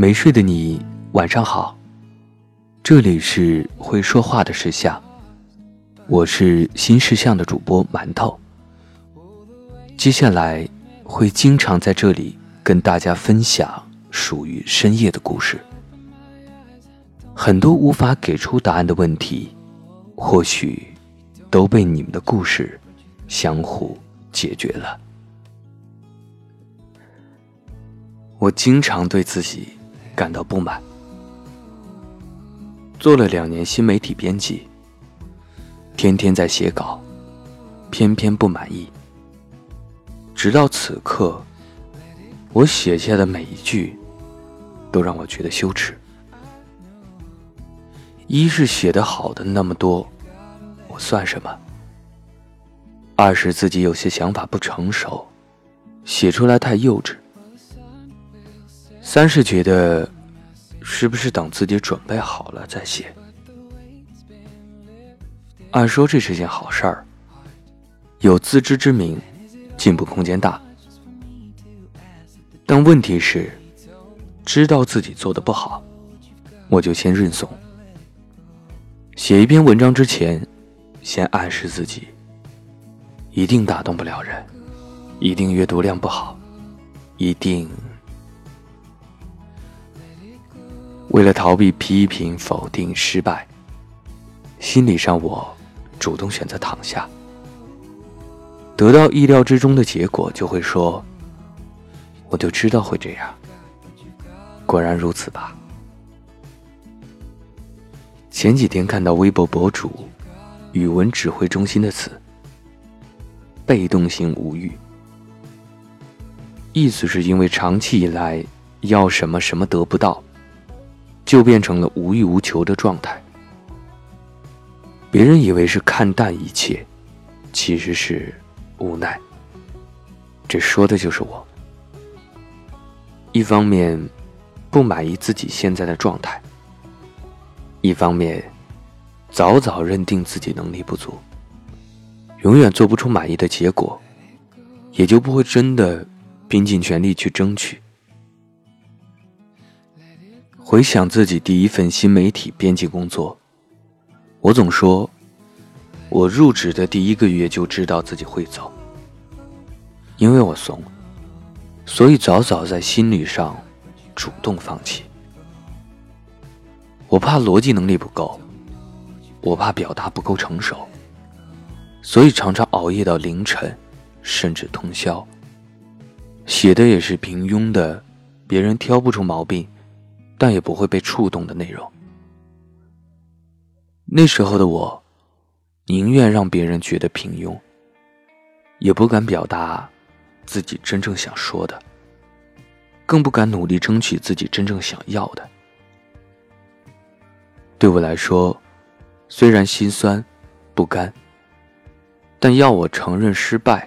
没睡的你，晚上好。这里是会说话的石像，我是新石像的主播馒头。接下来会经常在这里跟大家分享属于深夜的故事。很多无法给出答案的问题，或许都被你们的故事相互解决了。我经常对自己。感到不满。做了两年新媒体编辑，天天在写稿，偏偏不满意。直到此刻，我写下的每一句，都让我觉得羞耻。一是写的好的那么多，我算什么？二是自己有些想法不成熟，写出来太幼稚。三是觉得，是不是等自己准备好了再写？按说这是件好事儿，有自知之明，进步空间大。但问题是，知道自己做的不好，我就先认怂。写一篇文章之前，先暗示自己，一定打动不了人，一定阅读量不好，一定。为了逃避批评、否定、失败，心理上我主动选择躺下。得到意料之中的结果，就会说：“我就知道会这样。”果然如此吧。前几天看到微博博主语文指挥中心的词“被动型无欲”，意思是因为长期以来要什么什么得不到。就变成了无欲无求的状态。别人以为是看淡一切，其实是无奈。这说的就是我。一方面不满意自己现在的状态，一方面早早认定自己能力不足，永远做不出满意的结果，也就不会真的拼尽全力去争取。回想自己第一份新媒体编辑工作，我总说，我入职的第一个月就知道自己会走，因为我怂，所以早早在心理上主动放弃。我怕逻辑能力不够，我怕表达不够成熟，所以常常熬夜到凌晨，甚至通宵，写的也是平庸的，别人挑不出毛病。但也不会被触动的内容。那时候的我，宁愿让别人觉得平庸，也不敢表达自己真正想说的，更不敢努力争取自己真正想要的。对我来说，虽然心酸、不甘，但要我承认失败，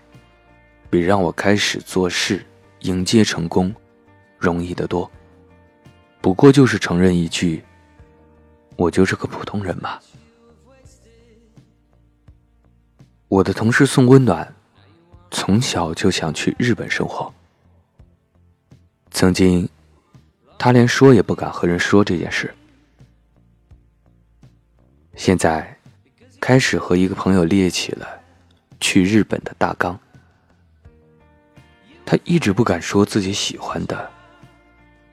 比让我开始做事、迎接成功容易得多。不过就是承认一句，我就是个普通人嘛。我的同事宋温暖，从小就想去日本生活。曾经，他连说也不敢和人说这件事。现在，开始和一个朋友列起了去日本的大纲。他一直不敢说自己喜欢的。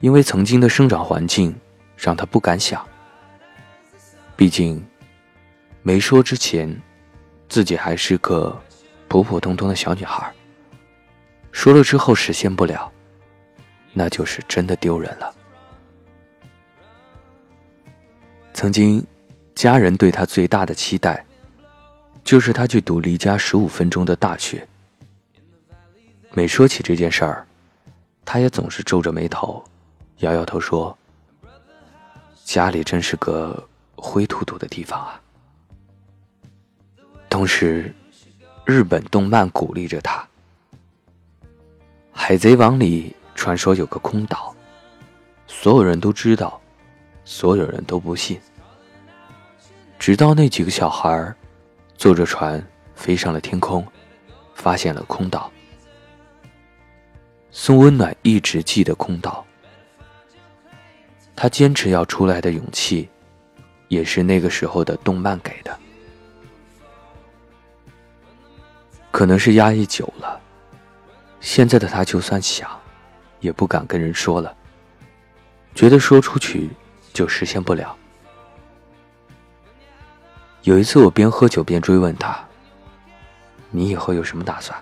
因为曾经的生长环境，让他不敢想。毕竟，没说之前，自己还是个普普通通的小女孩。说了之后实现不了，那就是真的丢人了。曾经，家人对他最大的期待，就是他去读离家十五分钟的大学。每说起这件事儿，他也总是皱着眉头。摇摇头说：“家里真是个灰突突的地方啊。”同时，日本动漫鼓励着他，《海贼王》里传说有个空岛，所有人都知道，所有人都不信，直到那几个小孩坐着船飞上了天空，发现了空岛。宋温暖一直记得空岛。他坚持要出来的勇气，也是那个时候的动漫给的。可能是压抑久了，现在的他就算想，也不敢跟人说了，觉得说出去就实现不了。有一次，我边喝酒边追问他：“你以后有什么打算？”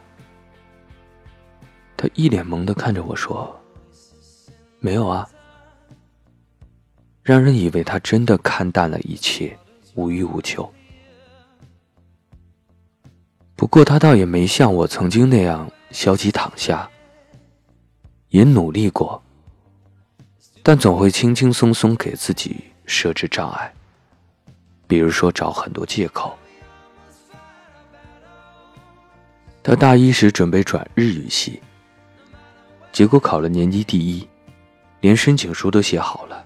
他一脸懵的看着我说：“没有啊。”让人以为他真的看淡了一切，无欲无求。不过他倒也没像我曾经那样消极躺下，也努力过，但总会轻轻松松给自己设置障碍。比如说找很多借口。他大一时准备转日语系，结果考了年级第一，连申请书都写好了，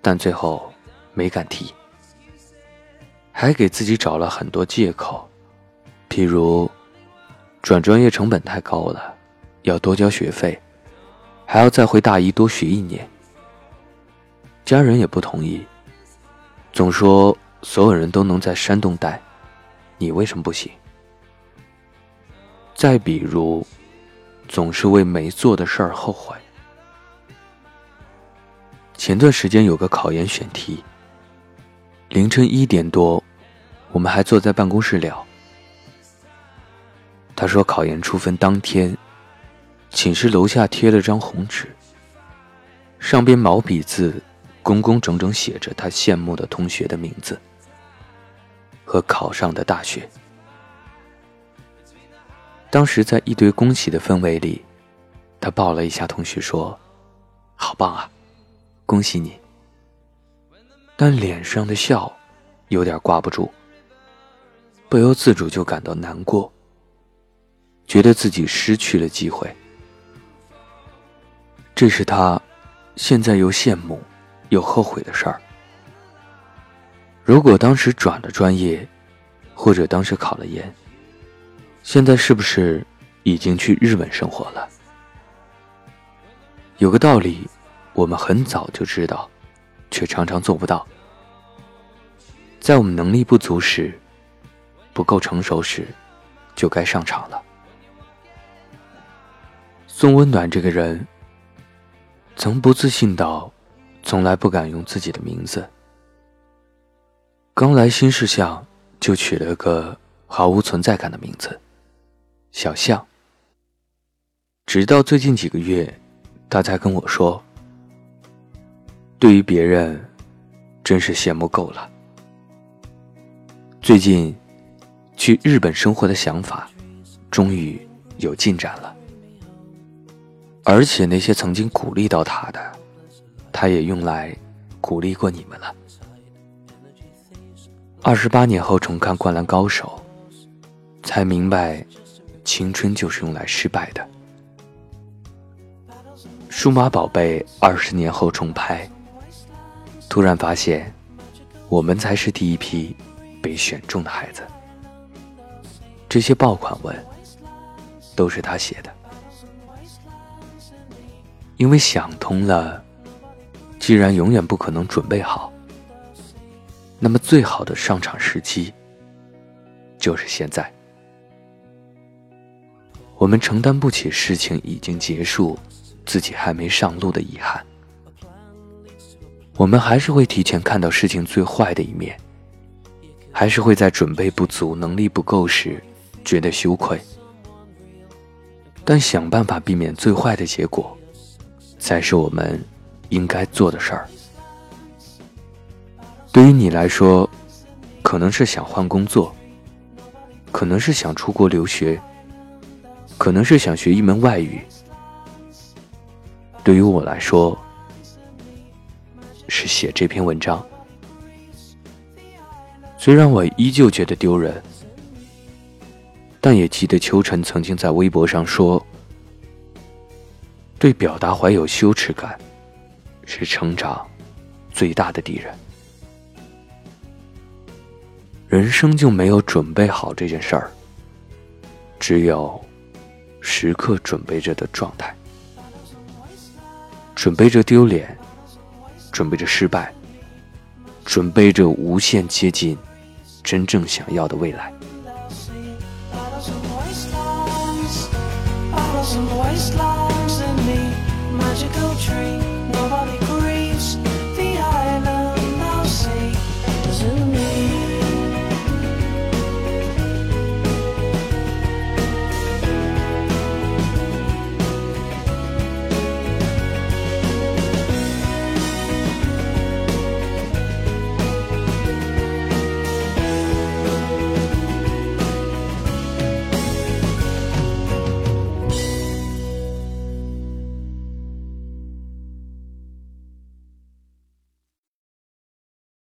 但最后没敢提。还给自己找了很多借口，譬如转专业成本太高了，要多交学费，还要再回大一多学一年。家人也不同意，总说。所有人都能在山洞待，你为什么不行？再比如，总是为没做的事儿后悔。前段时间有个考研选题，凌晨一点多，我们还坐在办公室聊。他说考研出分当天，寝室楼下贴了张红纸，上边毛笔字，工工整整写着他羡慕的同学的名字。和考上的大学。当时在一堆恭喜的氛围里，他抱了一下同学，说：“好棒啊，恭喜你。”但脸上的笑有点挂不住，不由自主就感到难过，觉得自己失去了机会。这是他现在又羡慕又后悔的事儿。如果当时转了专业，或者当时考了研，现在是不是已经去日本生活了？有个道理，我们很早就知道，却常常做不到。在我们能力不足时，不够成熟时，就该上场了。宋温暖这个人，曾不自信到，从来不敢用自己的名字。刚来新事项，就取了个毫无存在感的名字——小象。直到最近几个月，他才跟我说：“对于别人，真是羡慕够了。”最近，去日本生活的想法，终于有进展了。而且那些曾经鼓励到他的，他也用来鼓励过你们了。二十八年后重看《灌篮高手》，才明白，青春就是用来失败的。数码宝贝二十年后重拍，突然发现，我们才是第一批被选中的孩子。这些爆款文，都是他写的。因为想通了，既然永远不可能准备好。那么，最好的上场时机就是现在。我们承担不起事情已经结束，自己还没上路的遗憾。我们还是会提前看到事情最坏的一面，还是会在准备不足、能力不够时觉得羞愧。但想办法避免最坏的结果，才是我们应该做的事儿。对于你来说，可能是想换工作，可能是想出国留学，可能是想学一门外语。对于我来说，是写这篇文章。虽然我依旧觉得丢人，但也记得秋晨曾经在微博上说：“对表达怀有羞耻感，是成长最大的敌人。”人生就没有准备好这件事儿，只有时刻准备着的状态。准备着丢脸，准备着失败，准备着无限接近真正想要的未来。Some wastelands in the magical tree. Nobody grieves.